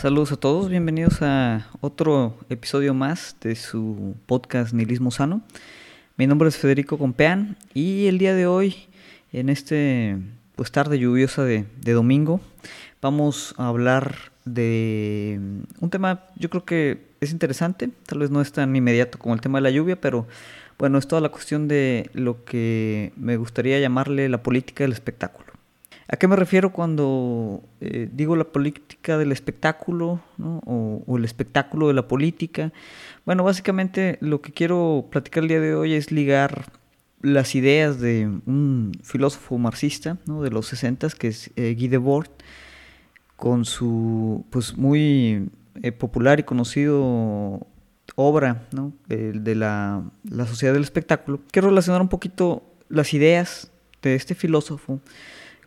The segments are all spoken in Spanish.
Saludos a todos, bienvenidos a otro episodio más de su podcast Nihilismo Sano. Mi nombre es Federico Compeán y el día de hoy, en este pues tarde lluviosa de, domingo, vamos a hablar de un tema yo creo que es interesante, tal vez no es tan inmediato como el tema de la lluvia, pero bueno, es toda la cuestión de lo que me gustaría llamarle la política del espectáculo. ¿A qué me refiero cuando eh, digo la política del espectáculo o, el espectáculo de la política? Bueno, básicamente lo que quiero platicar el día de hoy es ligar las ideas de un filósofo marxista de los 60 que es eh, Guy Debord, con su pues muy eh, popular y conocido obra de, la, la sociedad del espectáculo. Quiero relacionar un poquito las ideas de este filósofo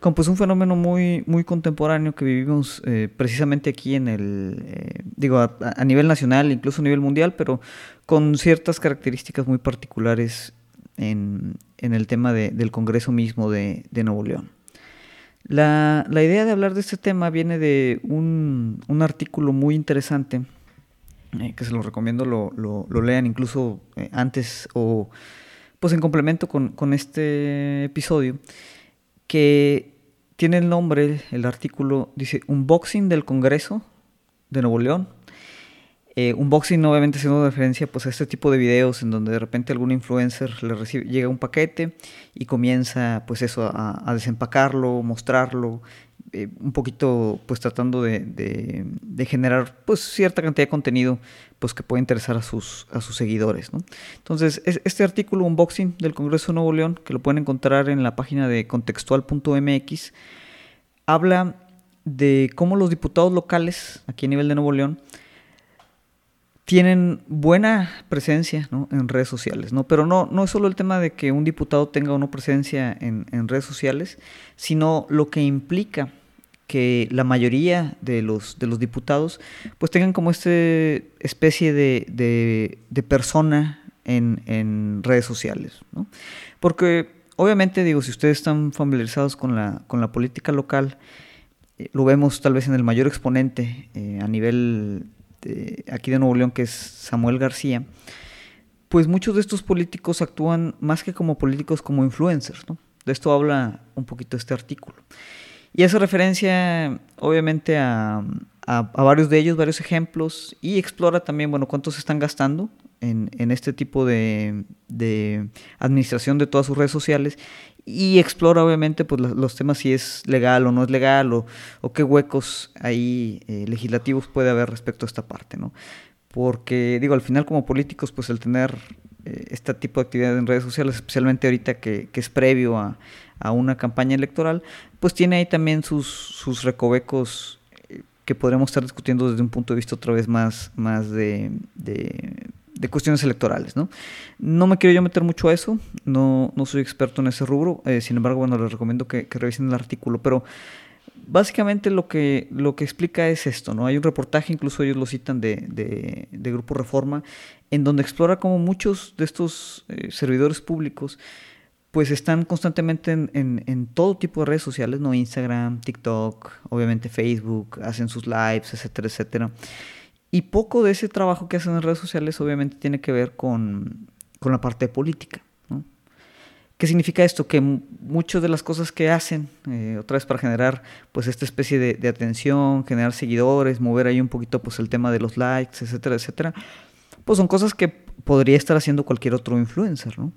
como pues un fenómeno muy, muy contemporáneo que vivimos eh, precisamente aquí en el, eh, digo, a, nivel nacional, incluso a nivel mundial, pero con ciertas características muy particulares en, el tema del Congreso mismo de, Nuevo León. La, idea de hablar de este tema viene de un, artículo muy interesante, eh, que se lo recomiendo lo, lo, lean incluso antes o pues en complemento con, con este episodio, que tiene el nombre, el artículo dice Unboxing del Congreso de Nuevo León. Eh, unboxing obviamente haciendo referencia pues, a este tipo de videos en donde de repente algún influencer le recibe, llega un paquete y comienza pues eso a, desempacarlo, mostrarlo, eh, un poquito pues tratando de, generar pues cierta cantidad de contenido pues que puede interesar a sus, a sus seguidores. Entonces este artículo unboxing del Congreso de Nuevo León que lo pueden encontrar en la página de contextual.mx habla de cómo los diputados locales aquí a nivel de Nuevo León tienen buena presencia en redes sociales, ¿no? Pero no, no es solo el tema de que un diputado tenga una presencia en, redes sociales, sino lo que implica que la mayoría de los, de los diputados pues tengan como esta especie de, persona en, en, redes sociales, ¿no? Porque obviamente, digo, si ustedes están familiarizados con la, con la política local, eh, lo vemos tal vez en el mayor exponente eh, a nivel de, aquí de Nuevo León, que es Samuel García, pues muchos de estos políticos actúan más que como políticos, como influencers. ¿no? De esto habla un poquito este artículo. Y hace referencia, obviamente, a, a, varios de ellos, varios ejemplos, y explora también, bueno, cuántos están gastando en, este tipo de, administración de todas sus redes sociales y explora obviamente pues, los temas si es legal o no es legal o, qué huecos ahí eh, legislativos puede haber respecto a esta parte, ¿no? Porque digo, al final como políticos pues el tener eh, este tipo de actividad en redes sociales, especialmente ahorita que, es previo a, una campaña electoral, pues tiene ahí también sus, sus recovecos eh, que podremos estar discutiendo desde un punto de vista otra vez más, más de de cuestiones electorales, ¿no? No me quiero yo meter mucho a eso, no, no soy experto en ese rubro, eh, sin embargo, bueno, les recomiendo que, revisen el artículo, pero básicamente lo que, lo que explica es esto, ¿no? Hay un reportaje, incluso ellos lo citan de, de, Grupo Reforma, en donde explora cómo muchos de estos eh, servidores públicos pues están constantemente en, en, en, todo tipo de redes sociales, ¿no? Instagram, TikTok, obviamente Facebook, hacen sus lives, etcétera, etcétera. Y poco de ese trabajo que hacen en redes sociales obviamente tiene que ver con, la parte política. ¿Qué significa esto? Que muchas de las cosas que hacen, eh, otra vez para generar pues esta especie de, atención, generar seguidores, mover ahí un poquito pues el tema de los likes, etcétera, etcétera, pues son cosas que podría estar haciendo cualquier otro influencer, ¿no?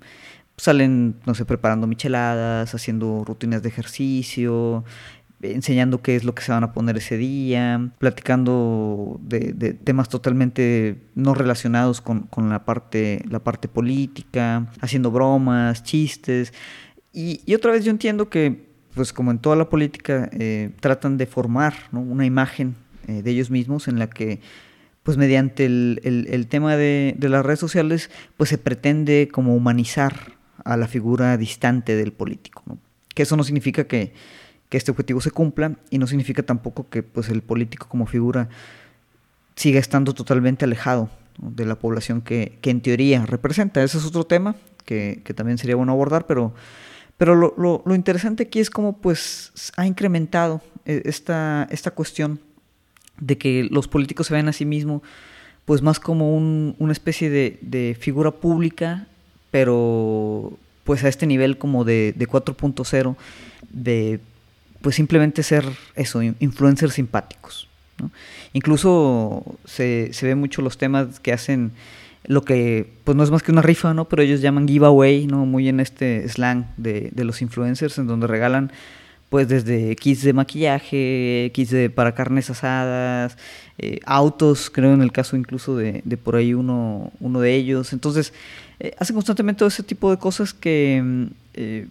Salen, no sé, preparando micheladas, haciendo rutinas de ejercicio, enseñando qué es lo que se van a poner ese día, platicando de, temas totalmente no relacionados con, la, parte, política, haciendo bromas, chistes. Y, otra vez yo entiendo que, pues como en toda la política, eh, tratan de formar una imagen eh, de ellos mismos en la que pues mediante el, tema de, las redes sociales, pues se pretende como humanizar a la figura distante del político. Que eso no significa que, que este objetivo se cumpla y no significa tampoco que pues, el político como figura siga estando totalmente alejado de la población que, en teoría representa. Ese es otro tema que, también sería bueno abordar, pero, pero lo, interesante aquí es cómo pues, ha incrementado eh, esta, esta cuestión de que los políticos se vean a sí mismos pues más como una especie de, figura pública, pero pues a este nivel como de, 4.0, de pues simplemente ser eso, influencers simpáticos. Incluso se, se ve mucho los temas que hacen lo que pues no es más que una rifa, ¿no? Pero ellos llaman giveaway, ¿no? Muy en este slang de, de los influencers, en donde regalan pues desde kits de maquillaje, kits de, para carnes asadas, eh, autos, creo en el caso incluso de, de por ahí uno, uno de ellos. Entonces, eh, hacen constantemente todo ese tipo de cosas que, mm, eh,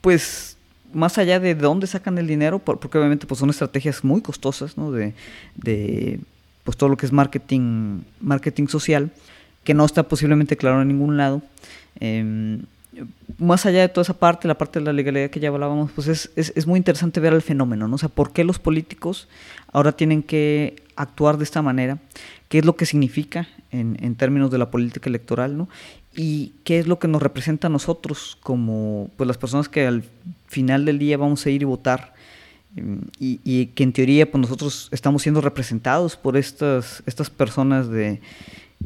pues, más allá de dónde sacan el dinero, porque obviamente pues, son estrategias muy costosas, ¿no? De, de pues, todo lo que es marketing, marketing social, que no está posiblemente claro en ningún lado. Em, más allá de toda esa parte, la parte de la legalidad que ya hablábamos, pues es, es, muy interesante ver el fenómeno, ¿no? O sea, ¿por qué los políticos ahora tienen que actuar de esta manera? ¿Qué es lo que significa en, en, términos de la política electoral, ¿no? Y qué es lo que nos representa a nosotros como pues, las personas que al final del día vamos a ir y votar y, que en teoría pues, nosotros estamos siendo representados por estas, estas personas de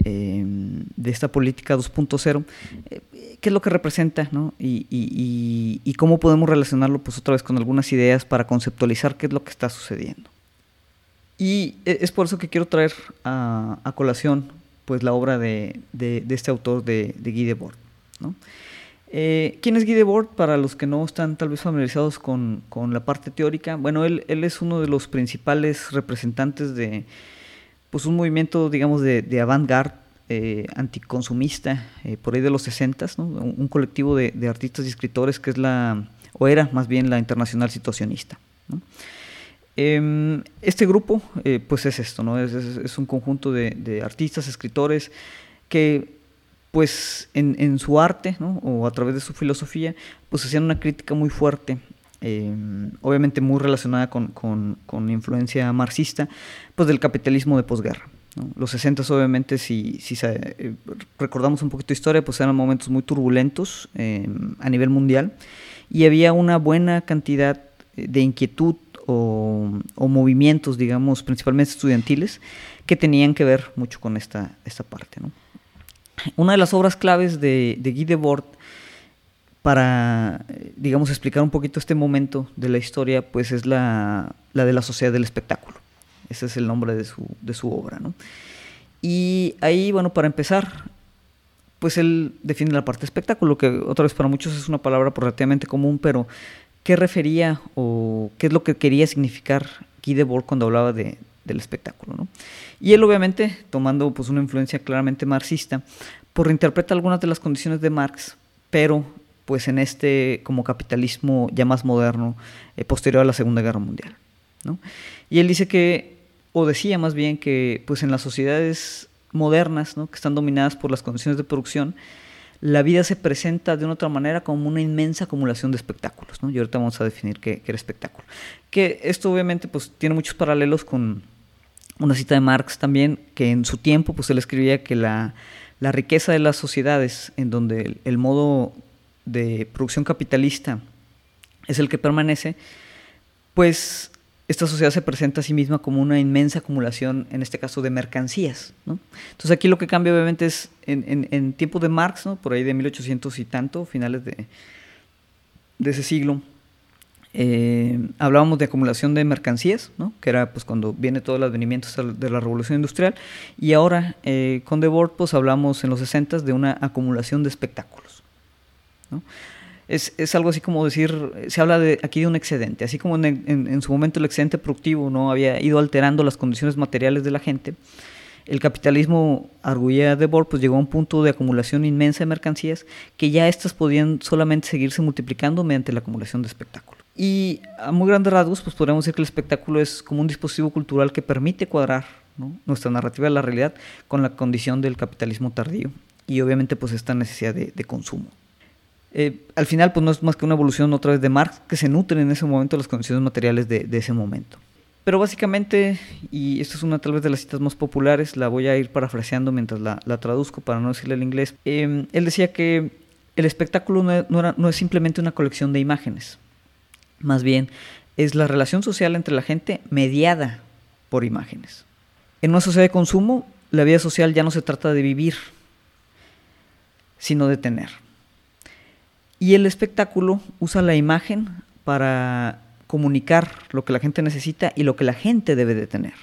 Em, de esta política 2.0, eh, qué es lo que representa ¿no? y, y, cómo podemos relacionarlo pues otra vez con algunas ideas para conceptualizar qué es lo que está sucediendo. Y e, es por eso que quiero traer a, a colación pues la obra de, de, de este autor de, de Guy Debord. ¿no? Eh, ¿Quién es Guy Debord? Para los que no están tal vez familiarizados con, con la parte teórica, bueno, él, él, es uno de los principales representantes de pues un movimiento, digamos, de, de avant-garde eh, anticonsumista eh, por ahí de los 60, ¿no? un, colectivo de, artistas y escritores que es la, o era más bien la Internacional Situacionista. Em, este grupo, pues es esto, ¿no? es, un conjunto de, artistas, escritores que pues en, su arte o a través de su filosofía pues hacían una crítica muy fuerte Em, obviamente muy relacionada con, con, influencia marxista, pues del capitalismo de posguerra. Los 60 obviamente, si, si eh, recordamos un poquito de historia, pues eran momentos muy turbulentos em, a nivel mundial y había una buena cantidad de inquietud o, movimientos, digamos, principalmente estudiantiles, que tenían que ver mucho con esta, esta parte. Una de las obras claves de, de Guy Debord para, digamos, explicar un poquito este momento de la historia, pues es la, la de la sociedad del espectáculo. Ese es el nombre de su, de su obra, ¿no? Y ahí, bueno, para empezar, pues él define la parte espectáculo, que otra vez para muchos es una palabra relativamente común, pero ¿qué refería o qué es lo que quería significar Guy Debord cuando hablaba de, del espectáculo? ¿no? Y él obviamente, tomando pues una influencia claramente marxista, pues reinterpreta algunas de las condiciones de Marx, pero pues en este como capitalismo ya más moderno, eh, posterior a la Segunda Guerra Mundial. ¿no? Y él dice que, o decía más bien que pues en las sociedades modernas, ¿no? que están dominadas por las condiciones de producción, la vida se presenta de una otra manera como una inmensa acumulación de espectáculos. Y ahorita vamos a definir qué, qué era espectáculo. Que esto obviamente pues, tiene muchos paralelos con una cita de Marx también, que en su tiempo pues, él escribía que la, la riqueza de las sociedades, en donde el, modo de producción capitalista es el que permanece, pues esta sociedad se presenta a sí misma como una inmensa acumulación, en este caso, de mercancías. Entonces aquí lo que cambia obviamente es en, en, tiempo de Marx, ¿no? por ahí de 1800 y tanto, finales de, de ese siglo, eh, hablábamos de acumulación de mercancías, ¿no? que era pues cuando viene todo el advenimiento de la revolución industrial, y ahora eh, con Debord pues hablamos en los 60 de una acumulación de espectáculos. Es, es, algo así como decir, se habla de, aquí de un excedente, así como en, su momento el excedente productivo no había ido alterando las condiciones materiales de la gente, el capitalismo, arguía de pues llegó a un punto de acumulación inmensa de mercancías que ya estas podían solamente seguirse multiplicando mediante la acumulación de espectáculo. Y a muy grandes rasgos, pues podríamos decir que el espectáculo es como un dispositivo cultural que permite cuadrar nuestra narrativa de la realidad con la condición del capitalismo tardío y obviamente pues esta necesidad de, de consumo. Eh, al final, pues no es más que una evolución otra vez de Marx que se nutren en ese momento las condiciones materiales de, ese momento. Pero básicamente, y esta es una tal vez de las citas más populares, la voy a ir parafraseando mientras la, traduzco para no decirle el inglés. Em, él decía que el espectáculo no, es simplemente una colección de imágenes, más bien es la relación social entre la gente mediada por imágenes. En una sociedad de consumo, la vida social ya no se trata de vivir, sino de tener. Y el espectáculo usa la imagen para comunicar lo que la gente necesita y lo que la gente debe de tener.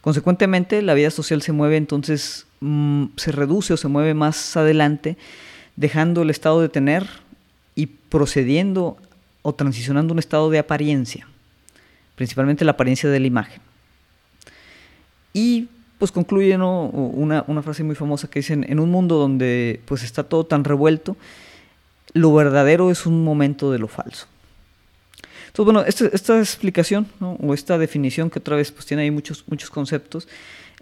Consecuentemente, la vida social se mueve entonces, mm, se reduce o se mueve más adelante, dejando el estado de tener y procediendo o transicionando un estado de apariencia, principalmente la apariencia de la imagen. Y pues concluye una, frase muy famosa que dicen, en un mundo donde pues está todo tan revuelto, lo verdadero es un momento de lo falso. Entonces, bueno, esta, esta explicación o esta definición que otra vez pues tiene ahí muchos, muchos conceptos,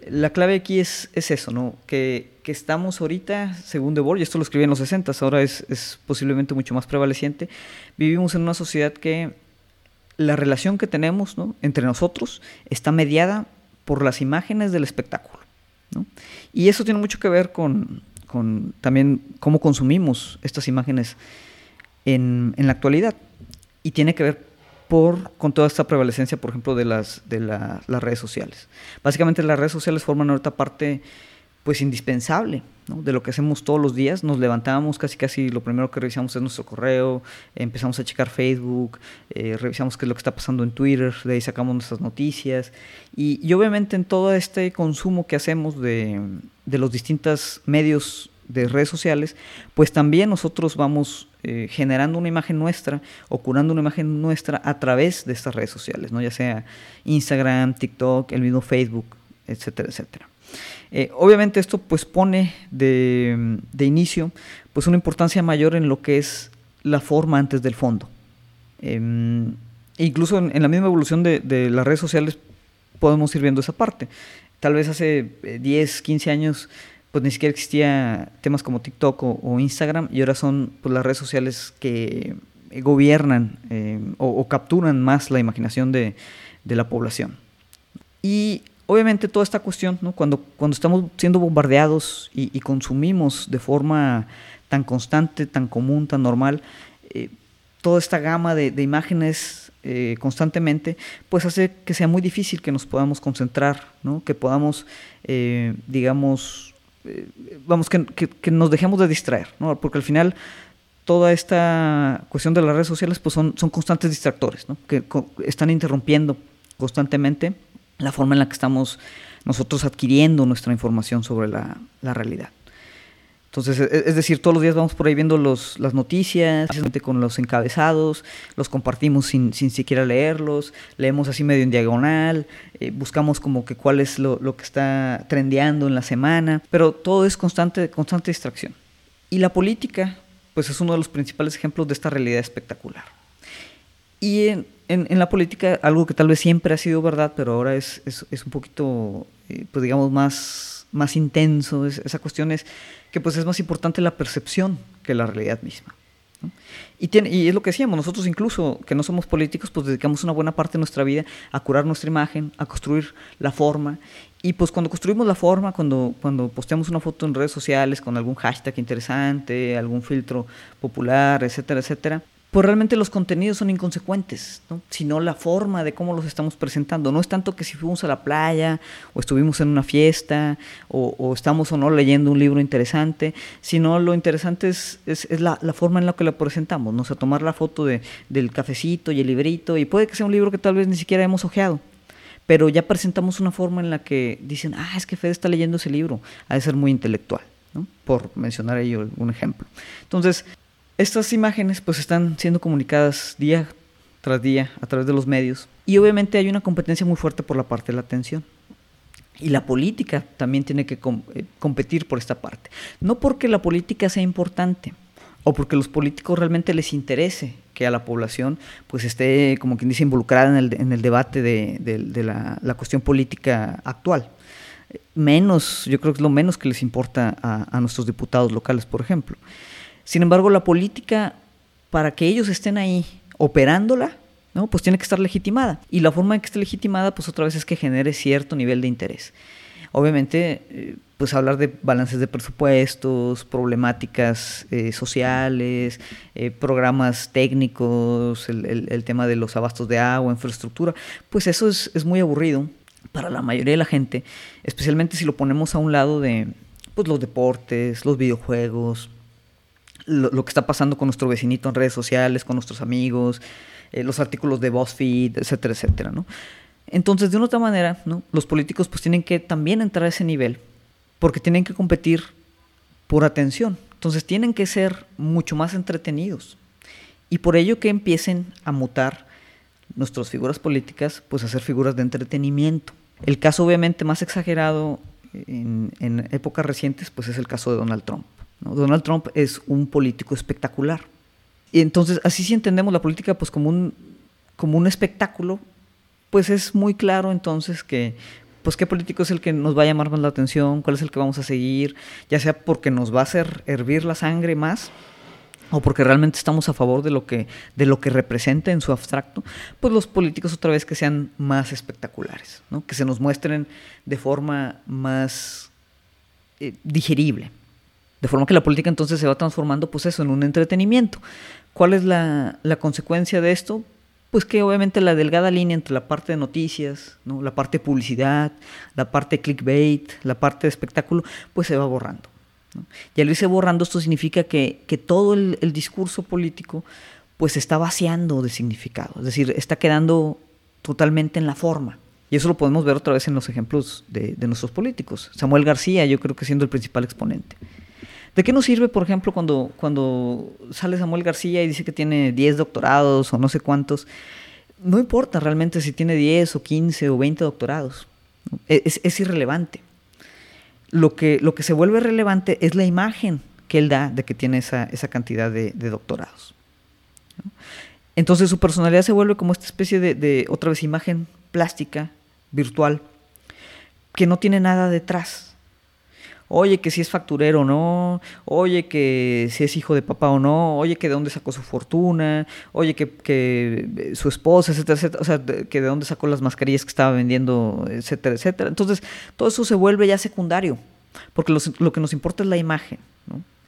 la clave aquí es, es eso, ¿no? Que, que, estamos ahorita, según De y esto lo escribí en los 60, ahora es, es posiblemente mucho más prevaleciente, vivimos en una sociedad que la relación que tenemos entre nosotros está mediada por las imágenes del espectáculo. Y eso tiene mucho que ver con, con también cómo consumimos estas imágenes en, en, la actualidad. Y tiene que ver por, con toda esta prevalecencia, por ejemplo, de, las, de la, las redes sociales. Básicamente las redes sociales forman ahorita parte pues indispensable de lo que hacemos todos los días. Nos levantamos, casi casi lo primero que revisamos es nuestro correo, empezamos a checar Facebook, eh, revisamos qué es lo que está pasando en Twitter, de ahí sacamos nuestras noticias. Y, y obviamente en todo este consumo que hacemos de, de los distintos medios de redes sociales, pues también nosotros vamos eh, generando una imagen nuestra o curando una imagen nuestra a través de estas redes sociales, ¿no? ya sea Instagram, TikTok, el mismo Facebook, etcétera, etcétera. Eh, obviamente esto pues pone de, de, inicio pues una importancia mayor en lo que es la forma antes del fondo. Eh, incluso en, en, la misma evolución de, de, las redes sociales podemos ir viendo esa parte. Tal vez hace 10, 15 años pues ni siquiera existía temas como TikTok o, Instagram y ahora son pues, las redes sociales que gobiernan eh, o, capturan más la imaginación de, de, la población. Y obviamente toda esta cuestión, ¿no? cuando, cuando estamos siendo bombardeados y, consumimos de forma tan constante, tan común, tan normal, eh, toda esta gama de, de imágenes eh, constantemente, pues hace que sea muy difícil que nos podamos concentrar, ¿no? que podamos, eh, digamos, eh, vamos, que, nos dejemos de distraer, ¿no? Porque al final toda esta cuestión de las redes sociales pues son, constantes distractores. Que están interrumpiendo constantemente la forma en la que estamos nosotros adquiriendo nuestra información sobre la realidad. Entonces, e, es decir, todos los días vamos por ahí viendo los, las noticias, con los encabezados, los compartimos sin, sin siquiera leerlos, leemos así medio en diagonal, eh, buscamos como que cuál es lo, lo, que está trendeando en la semana, pero todo es constante, constante distracción. Y la política, pues es uno de los principales ejemplos de esta realidad espectacular. Y en, en, en la política, algo que tal vez siempre ha sido verdad, pero ahora es, es, es un poquito, eh, pues digamos, más, más intenso, es, esa cuestión es que pues es más importante la percepción que la realidad misma. Y, tiene, y, es lo que decíamos, nosotros incluso que no somos políticos, pues dedicamos una buena parte de nuestra vida a curar nuestra imagen, a construir la forma. Y pues cuando construimos la forma, cuando, cuando posteamos una foto en redes sociales con algún hashtag interesante, algún filtro popular, etcétera, etcétera, pues realmente los contenidos son inconsecuentes, ¿no? sino la forma de cómo los estamos presentando. No es tanto que si fuimos a la playa o estuvimos en una fiesta o, estamos o no leyendo un libro interesante, sino lo interesante es, es, la, la, forma en la que lo presentamos, ¿no? o sea, tomar la foto de, del cafecito y el librito, y puede que sea un libro que tal vez ni siquiera hemos ojeado, pero ya presentamos una forma en la que dicen, ah, es que Fede está leyendo ese libro, ha de ser muy intelectual. por mencionar ahí un ejemplo. Entonces, estas imágenes pues están siendo comunicadas día tras día a través de los medios y obviamente hay una competencia muy fuerte por la parte de la atención. Y la política también tiene que eh, competir por esta parte. No porque la política sea importante o porque los políticos realmente les interese que a la población pues esté, como quien dice, involucrada en el, debate de, la, cuestión política actual. Menos, yo creo que es lo menos que les importa a nuestros diputados locales, por ejemplo. Sin embargo, la política, para que ellos estén ahí operándola, ¿no? pues tiene que estar legitimada. Y la forma en que esté legitimada, pues otra vez es que genere cierto nivel de interés. Obviamente, eh, pues hablar de balances de presupuestos, problemáticas eh, sociales, eh, programas técnicos, el, el, tema de los abastos de agua, infraestructura, pues eso es, es muy aburrido para la mayoría de la gente, especialmente si lo ponemos a un lado de pues, los deportes, los videojuegos, lo, que está pasando con nuestro vecinito en redes sociales, con nuestros amigos, eh, los artículos de BuzzFeed, etcétera, etcétera, ¿no? Entonces, de una otra manera, los políticos pues tienen que también entrar a ese nivel, porque tienen que competir por atención. Entonces, tienen que ser mucho más entretenidos. Y por ello que empiecen a mutar nuestras figuras políticas, pues a ser figuras de entretenimiento. El caso obviamente más exagerado en, en épocas recientes, pues es el caso de Donald Trump. Donald Trump es un político espectacular. Y entonces, así si entendemos la política pues como un, como un espectáculo, pues es muy claro entonces que pues qué político es el que nos va a llamar más la atención, cuál es el que vamos a seguir, ya sea porque nos va a hacer hervir la sangre más o porque realmente estamos a favor de lo que de lo que representa en su abstracto, pues los políticos otra vez que sean más espectaculares, ¿no? que se nos muestren de forma más eh, digerible. De forma que la política entonces se va transformando pues eso en un entretenimiento. ¿Cuál es la, consecuencia de esto? Pues que obviamente la delgada línea entre la parte de noticias, ¿no? la parte de publicidad, la parte de clickbait, la parte de espectáculo, pues se va borrando. Y al irse borrando esto significa que, todo el, discurso político pues está vaciando de significado, es decir, está quedando totalmente en la forma. Y eso lo podemos ver otra vez en los ejemplos de, de nuestros políticos. Samuel García, yo creo que siendo el principal exponente. ¿De qué nos sirve, por ejemplo, cuando, cuando sale Samuel García y dice que tiene 10 doctorados o no sé cuántos? No importa realmente si tiene 10 o 15 o 20 doctorados. Es, es, irrelevante. Lo que, lo que se vuelve relevante es la imagen que él da de que tiene esa, esa cantidad de, doctorados. Entonces su personalidad se vuelve como esta especie de, de, otra vez, imagen plástica, virtual, que no tiene nada detrás oye que si es facturero o no, oye que si es hijo de papá o no, oye que de dónde sacó su fortuna, oye que, que su esposa, etcétera, etcétera, o sea, que de dónde sacó las mascarillas que estaba vendiendo, etcétera, etcétera. Entonces, todo eso se vuelve ya secundario, porque lo que nos importa es la imagen,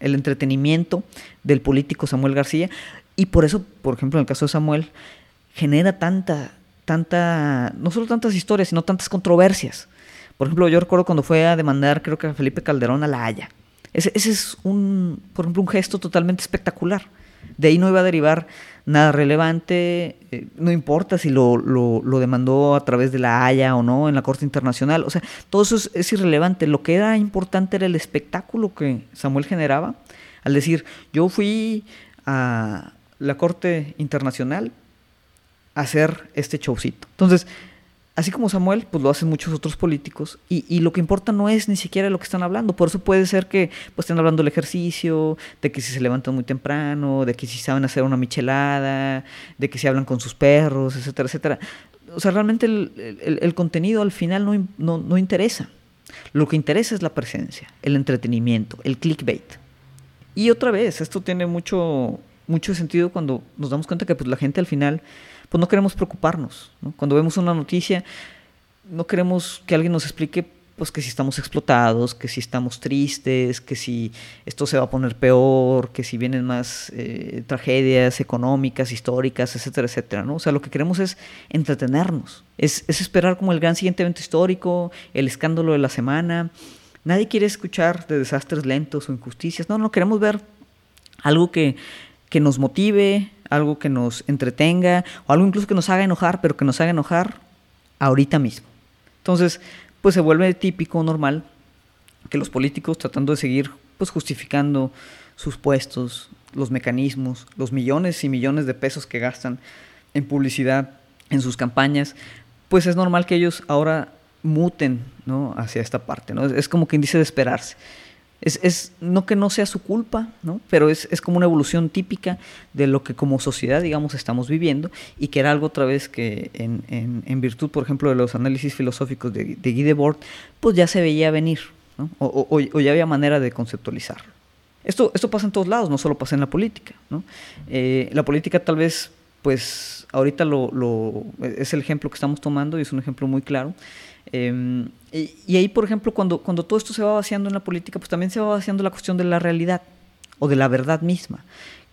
el entretenimiento del político Samuel García, y por eso, por ejemplo, en el caso de Samuel, genera tanta, tanta, no solo tantas historias, sino tantas controversias. Por ejemplo, yo recuerdo cuando fue a demandar, creo que a Felipe Calderón a La Haya. Ese, es un, por ejemplo, un gesto totalmente espectacular. De ahí no iba a derivar nada relevante, eh, no importa si lo, lo, demandó a través de la Haya o no en la Corte Internacional, o sea, todo eso es, irrelevante. Lo que era importante era el espectáculo que Samuel generaba al decir, yo fui a la Corte Internacional a hacer este showcito. Entonces, así como Samuel, pues lo hacen muchos otros políticos, y, lo que importa no es ni siquiera lo que están hablando, por eso puede ser que pues, estén hablando del ejercicio, de que si se levantan muy temprano, de que si saben hacer una michelada, de que si hablan con sus perros, etcétera, etcétera. O sea, realmente el, contenido al final no, no, interesa. Lo que interesa es la presencia, el entretenimiento, el clickbait. Y otra vez, esto tiene mucho, mucho sentido cuando nos damos cuenta que pues, la gente al final pues no queremos preocuparnos. Cuando vemos una noticia, no queremos que alguien nos explique pues que si estamos explotados, que si estamos tristes, que si esto se va a poner peor, que si vienen más eh, tragedias económicas, históricas, etcétera, etcétera, ¿no? O sea, lo que queremos es entretenernos, es, es esperar como el gran siguiente evento histórico, el escándalo de la semana. Nadie quiere escuchar de desastres lentos o injusticias, no, no, queremos ver algo que, que nos motive, algo que nos entretenga, o algo incluso que nos haga enojar, pero que nos haga enojar ahorita mismo. Entonces, pues se vuelve típico, normal, que los políticos tratando de seguir pues justificando sus puestos, los mecanismos, los millones y millones de pesos que gastan en publicidad, en sus campañas, pues es normal que ellos ahora muten ¿no? hacia esta parte. ¿no? Es, como quien dice de esperarse es, no que no sea su culpa, ¿no? pero es, como una evolución típica de lo que como sociedad, digamos, estamos viviendo y que era algo otra vez que en, virtud, por ejemplo, de los análisis filosóficos de, de Guy Debord, pues ya se veía venir o, ya había manera de conceptualizarlo. Esto, esto pasa en todos lados, no solo pasa en la política. ¿no? Eh, la política tal vez, pues ahorita lo, lo, es el ejemplo que estamos tomando y es un ejemplo muy claro. Em, y, ahí, por ejemplo, cuando, cuando todo esto se va vaciando en la política, pues también se va vaciando la cuestión de la realidad o de la verdad misma.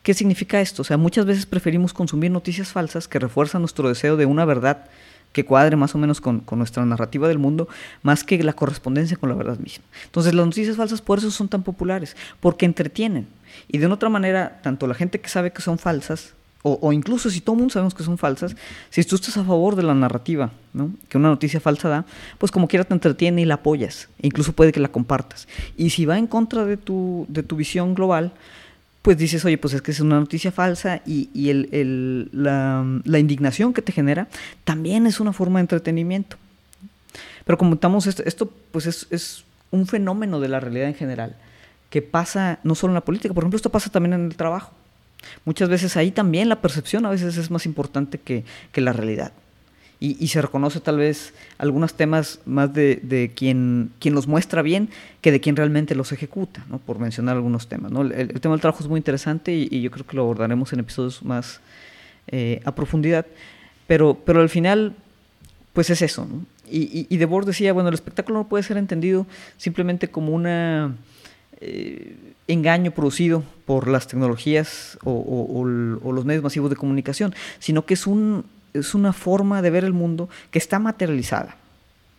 ¿Qué significa esto? O sea, muchas veces preferimos consumir noticias falsas que refuerzan nuestro deseo de una verdad que cuadre más o menos con, nuestra narrativa del mundo, más que la correspondencia con la verdad misma. Entonces las noticias falsas por eso son tan populares, porque entretienen. Y de una otra manera, tanto la gente que sabe que son falsas, o, incluso si todo el mundo sabemos que son falsas, si tú estás a favor de la narrativa que una noticia falsa da, pues como quiera te entretiene y la apoyas, e incluso puede que la compartas. Y si va en contra de tu, de tu visión global, pues dices, oye, pues es que es una noticia falsa y, la, indignación que te genera también es una forma de entretenimiento. Pero como estamos, esto, pues es, es, un fenómeno de la realidad en general, que pasa no solo en la política, por ejemplo, esto pasa también en el trabajo. Muchas veces ahí también la percepción a veces es más importante que, que la realidad y, se reconoce tal vez algunos temas más de, quien, quien los muestra bien que de quien realmente los ejecuta, ¿no? por mencionar algunos temas. ¿no? El, tema del trabajo es muy interesante y, yo creo que lo abordaremos en episodios más eh, a profundidad, pero, pero al final, pues es eso. ¿no? Y, y, Debord decía, bueno, el espectáculo no puede ser entendido simplemente como un eh, engaño producido por las tecnologías o, los medios masivos de comunicación, sino que es un, es una forma de ver el mundo que está materializada.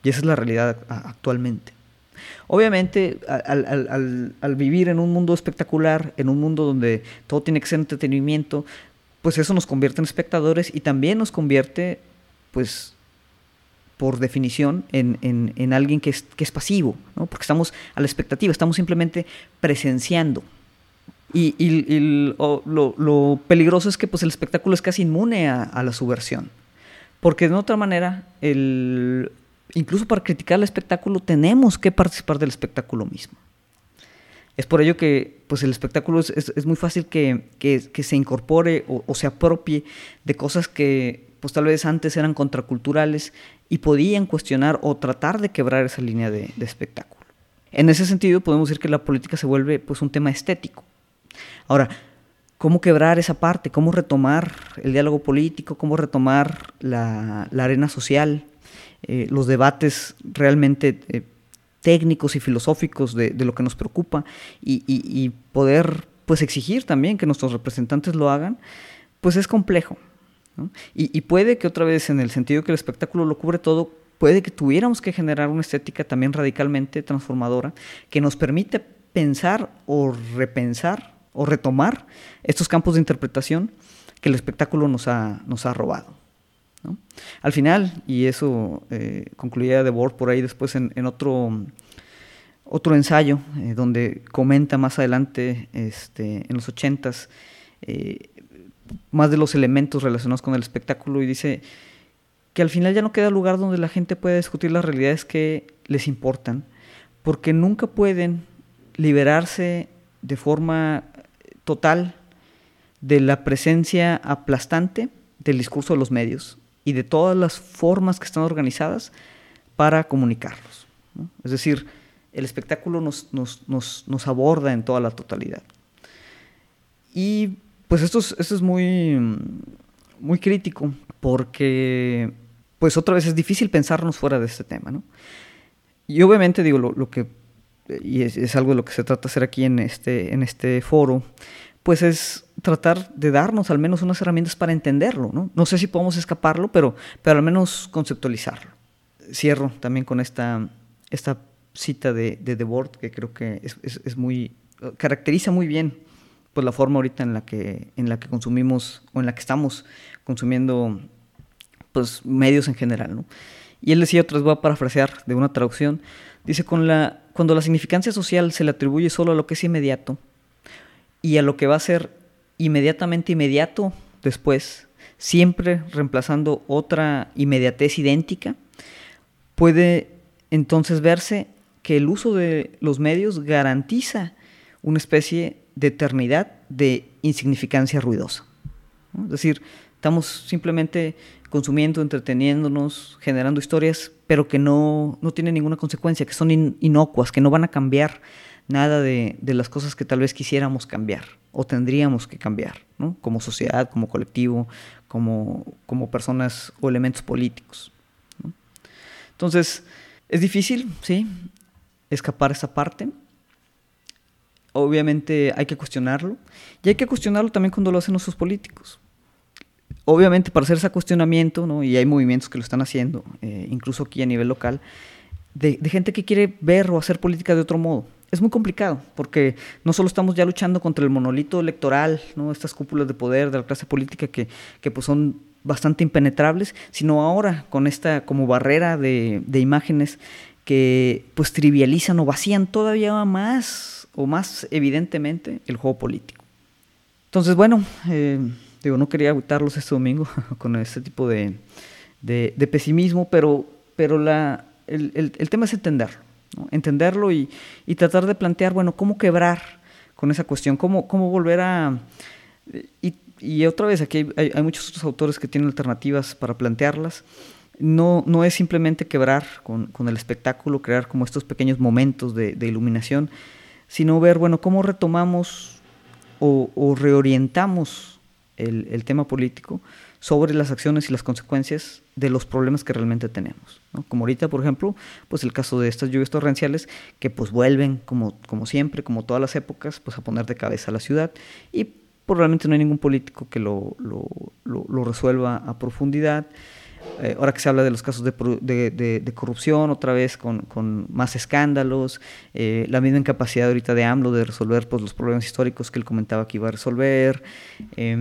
Y esa es la realidad actualmente. Obviamente, al, vivir en un mundo espectacular, en un mundo donde todo tiene que ser entretenimiento, pues eso nos convierte en espectadores y también nos convierte, pues, por definición, en, alguien que es, que es pasivo, ¿no? porque estamos a la expectativa, estamos simplemente presenciando. Y, lo, peligroso es que pues, el espectáculo es casi inmune a, la subversión. Porque de otra manera, el, incluso para criticar el espectáculo tenemos que participar del espectáculo mismo. Es por ello que pues, el espectáculo es, muy fácil que, se incorpore o, se apropie de cosas que pues, tal vez antes eran contraculturales y podían cuestionar o tratar de quebrar esa línea de, espectáculo. En ese sentido podemos decir que la política se vuelve pues, un tema estético Ahora, ¿cómo quebrar esa parte? ¿Cómo retomar el diálogo político? ¿Cómo retomar la, arena social? Eh, los debates realmente eh, técnicos y filosóficos de, lo que nos preocupa y, poder pues exigir también que nuestros representantes lo hagan, pues es complejo. Y, puede que otra vez, en el sentido que el espectáculo lo cubre todo, puede que tuviéramos que generar una estética también radicalmente transformadora que nos permite pensar o repensar o retomar estos campos de interpretación que el espectáculo nos ha, nos ha robado. Al final, y eso eh, concluía De Boer por ahí después en, otro, otro ensayo, eh, donde comenta más adelante, este, en los ochentas, eh, más de los elementos relacionados con el espectáculo y dice que al final ya no queda lugar donde la gente pueda discutir las realidades que les importan, porque nunca pueden liberarse de forma total de la presencia aplastante del discurso de los medios y de todas las formas que están organizadas para comunicarlos. Es decir, el espectáculo nos, nos, aborda en toda la totalidad. Y pues esto es, esto es muy, muy crítico porque pues otra vez es difícil pensarnos fuera de este tema. Y obviamente digo, lo, lo que y es, algo de lo que se trata hacer aquí en este, en este foro, pues es tratar de darnos al menos unas herramientas para entenderlo. No, no sé si podemos escaparlo, pero, pero al menos conceptualizarlo. Cierro también con esta, esta cita de, de Debord, que creo que es, es, muy, caracteriza muy bien pues, la forma ahorita en la, que, en la que consumimos o en la que estamos consumiendo pues, medios en general. ¿no? Y él decía, otra vez voy a parafrasear de una traducción, dice, con la, cuando la significancia social se le atribuye solo a lo que es inmediato y a lo que va a ser inmediatamente inmediato después, siempre reemplazando otra inmediatez idéntica, puede entonces verse que el uso de los medios garantiza una especie de eternidad de insignificancia ruidosa. Es decir, estamos simplemente consumiendo, entreteniéndonos, generando historias, pero que no, no tienen ninguna consecuencia, que son inocuas, que no van a cambiar nada de, las cosas que tal vez quisiéramos cambiar o tendríamos que cambiar, como sociedad, como colectivo, como, como personas o elementos políticos. Entonces, es difícil, sí, escapar esa parte. Obviamente hay que cuestionarlo y hay que cuestionarlo también cuando lo hacen nuestros políticos obviamente para hacer ese cuestionamiento, ¿no? y hay movimientos que lo están haciendo, eh, incluso aquí a nivel local, de, gente que quiere ver o hacer política de otro modo. Es muy complicado, porque no solo estamos ya luchando contra el monolito electoral, ¿no? estas cúpulas de poder de la clase política que, que pues son bastante impenetrables, sino ahora con esta como barrera de, de imágenes que pues trivializan o vacían todavía más o más evidentemente el juego político. Entonces, bueno, eh, digo, no quería agüitarlos este domingo con este tipo de, de, pesimismo, pero, pero la, el, el, tema es entenderlo, entenderlo y, y, tratar de plantear, bueno, cómo quebrar con esa cuestión, cómo, cómo volver a... Y, y otra vez, aquí hay, hay, muchos otros autores que tienen alternativas para plantearlas. No, no es simplemente quebrar con, con el espectáculo, crear como estos pequeños momentos de, de iluminación, sino ver, bueno, cómo retomamos o, reorientamos el, tema político sobre las acciones y las consecuencias de los problemas que realmente tenemos. Como ahorita, por ejemplo, pues el caso de estas lluvias torrenciales que pues vuelven, como, como siempre, como todas las épocas, pues a poner de cabeza a la ciudad y probablemente no hay ningún político que lo, lo, lo, resuelva a profundidad. Eh, ahora que se habla de los casos de, de, de, corrupción, otra vez con, con más escándalos, eh, la misma incapacidad ahorita de AMLO de resolver pues, los problemas históricos que él comentaba que iba a resolver, eh,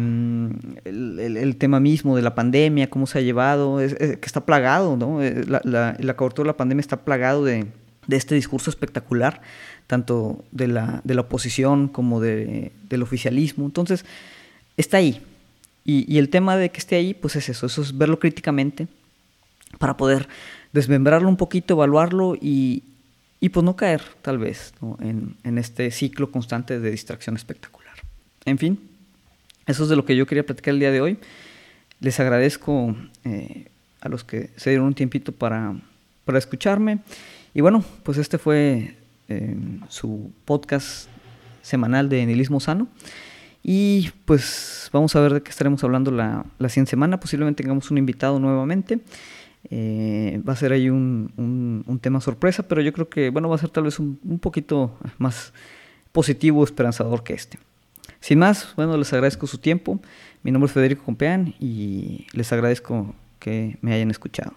el, tema mismo de la pandemia, cómo se ha llevado, que está plagado, ¿no? Eh, la, la, la cobertura de la pandemia está plagado de, de este discurso espectacular tanto de la, de la oposición como de, del oficialismo. Entonces, está ahí. Y, el tema de que esté ahí, pues es eso, eso es verlo críticamente para poder desmembrarlo un poquito, evaluarlo y, y pues no caer, tal vez, en, en, este ciclo constante de distracción espectacular. En fin, eso es de lo que yo quería platicar el día de hoy. Les agradezco eh, a los que se dieron un tiempito para, para escucharme. Y bueno, pues este fue su podcast semanal de Nihilismo Sano. Y pues vamos a ver de qué estaremos hablando la, la siguiente semana. Posiblemente tengamos un invitado nuevamente. Eh, va a ser ahí un, un, un, tema sorpresa, pero yo creo que bueno, va a ser tal vez un, un poquito más positivo, esperanzador que este. Sin más, bueno, les agradezco su tiempo. Mi nombre es Federico Compeán y les agradezco que me hayan escuchado.